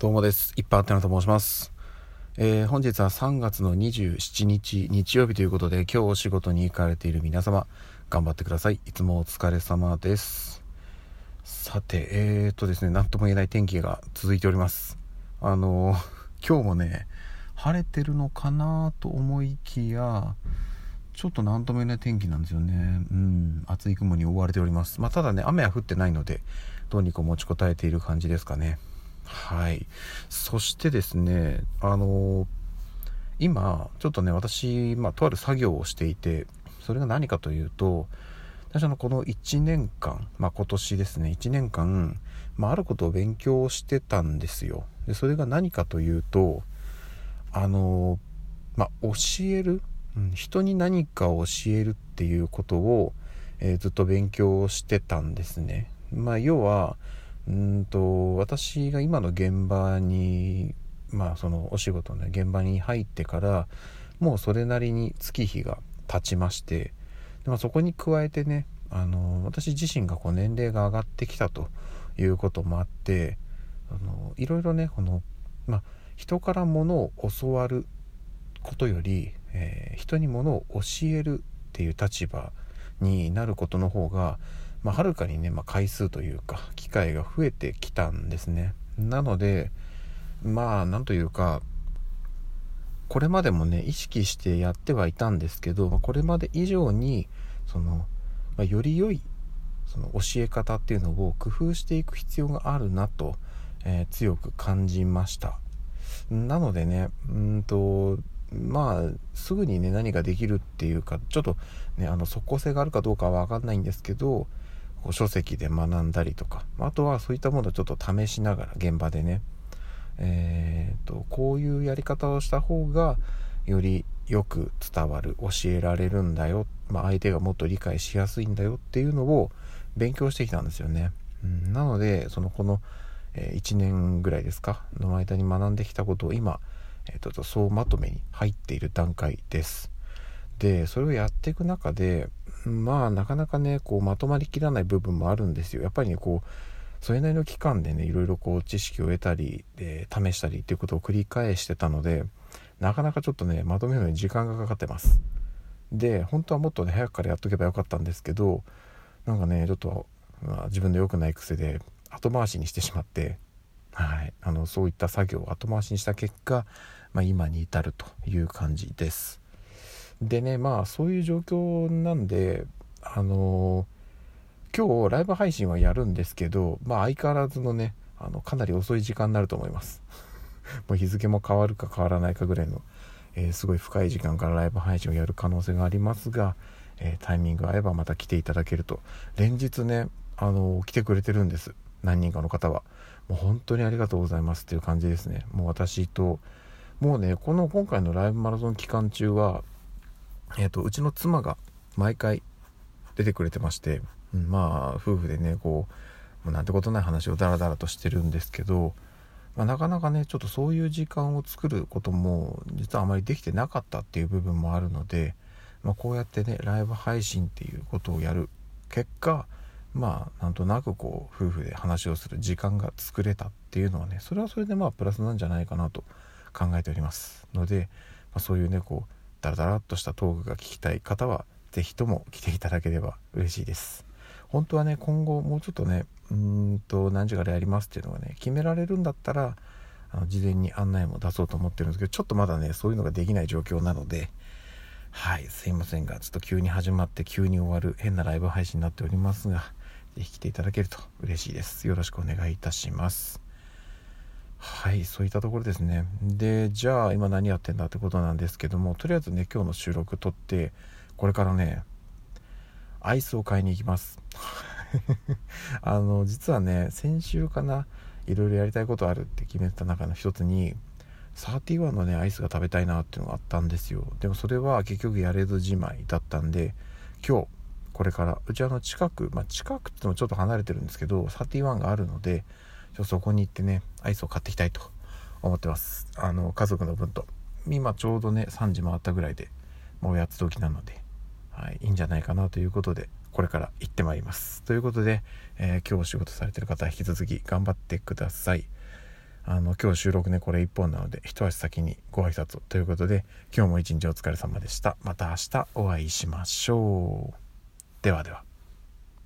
どうもです。いっぱいあってなと申します。えー、本日は3月の27日日曜日ということで、今日お仕事に行かれている皆様、頑張ってください。いつもお疲れ様です。さて、えー、っとですね、なんとも言えない天気が続いております。あのー、今日もね、晴れてるのかなと思いきや、ちょっと何とも言えない天気なんですよね。うん、厚い雲に覆われております。まあ、ただね、雨は降ってないので、どうにか持ちこたえている感じですかね。はい。そしてですね、あの今、ちょっとね、私、まあ、とある作業をしていて、それが何かというと、私のこの1年間、まあ、今年ですね、1年間、まあ、あることを勉強してたんですよ。で、それが何かというと、あのまあ、教える、うん、人に何かを教えるっていうことを、えー、ずっと勉強してたんですね。まあ、要は、うんと私が今の現場にまあそのお仕事の、ね、現場に入ってからもうそれなりに月日が経ちましてで、まあ、そこに加えてねあの私自身がこう年齢が上がってきたということもあってあのいろいろねこの、まあ、人からものを教わることより、えー、人にものを教えるっていう立場になることの方がまあ、はるかにね、まあ、回数というか会が増えてきたんですね。なのでまあなんというかこれまでもね意識してやってはいたんですけどこれまで以上にその、ま、より良いその教え方っていうのを工夫していく必要があるなと、えー、強く感じました。なのでねうんとまあすぐにね何ができるっていうかちょっとねあの即効性があるかどうかは分かんないんですけどこう書籍で学んだりとかあとはそういったものをちょっと試しながら現場でねえーと、こういうやり方をした方がよりよく伝わる教えられるんだよ、まあ、相手がもっと理解しやすいんだよっていうのを勉強してきたんですよね。うん、なのでそのこの、え、1年ぐらいですかの間に学んできたことを今、えーと、と総まとめに入っている段階です。でそれをやっていく中でまあなかなかねこうまとまりきらない部分もあるんですよ。やっぱりねこうそれなりの期間でねいろいろこう知識を得たりで試したりっていうことを繰り返してたのでなかなかちょっとねまとめるのに時間がかかってます。で本当はもっとね早くからやっとけばよかったんですけどなんかねちょっと、まあ、自分の良くない癖で後回しにしてしまってはい。あのそういった作業を後回しにした結果、まあ、今に至るという感じです。でねまあそういう状況なんであのー、今日ライブ配信はやるんですけどまあ相変わらずのねあのかなり遅い時間になると思います。もう日付も変わるか変わらないかぐらいの、えー、すごい深い時間からライブ配信をやる可能性がありますが、えー、タイミング合えばまた来ていただけると。連日ねあの来てくれてるんです。何人かの方は。もう本当にありがとうございますっていう感じですね。もう私ともうねこの今回のライブマラソン期間中はえっ、ー、と、うちの妻が毎回出てくれてまして、うん、まあ、夫婦でね、こう、もうなんてことない話をダラダラとしてるんですけど、まあ、なかなかね、ちょっとそういう時間を作ることも、実はあまりできてなかったっていう部分もあるので、まあ、こうやってね、ライブ配信っていうことをやる。結果、まあ、なんとなくこう、夫婦で話をする時間が作れたっていうのはね、それはそれでまあ、プラスなんじゃないかなと考えております。ので、まあ、そういうね、こう、ダラダラっとしたトークが聞きたい方は是非とも来ていただければ嬉しいです。本当はね今後もうちょっとねうーんと何時からやりますっていうのがね決められるんだったらあの事前に案内も出そうと思ってるんですけどちょっとまだねそういうのができない状況なのではいすいませんがちょっと急に始まって急に終わる変なライブ配信になっておりますが是非来ていただけると嬉しいです。よろしくお願いいたします。はいそういったところですね。でじゃあ今何やってんだってことなんですけどもとりあえずね今日の収録撮ってこれからねアイスを買いに行きます。あの実はね先週かないろいろやりたいことあるって決めた中の一つに31のねアイスが食べたいなっていうのがあったんですよ。でもそれは結局やれずじまいだったんで今日これからうちあの近くまあ近くってもちょっと離れてるんですけど31があるのでちょそこに行ってねアイスを買っていきたいと思ってます。あの家族の分と。今ちょうどね3時回ったぐらいでもうやつ時なので、はい、いいんじゃないかなということでこれから行ってまいります。ということで、えー、今日お仕事されてる方引き続き頑張ってください。あの今日収録ねこれ1本なので一足先にご挨拶ということで今日も一日お疲れ様でした。また明日お会いしましょう。ではでは。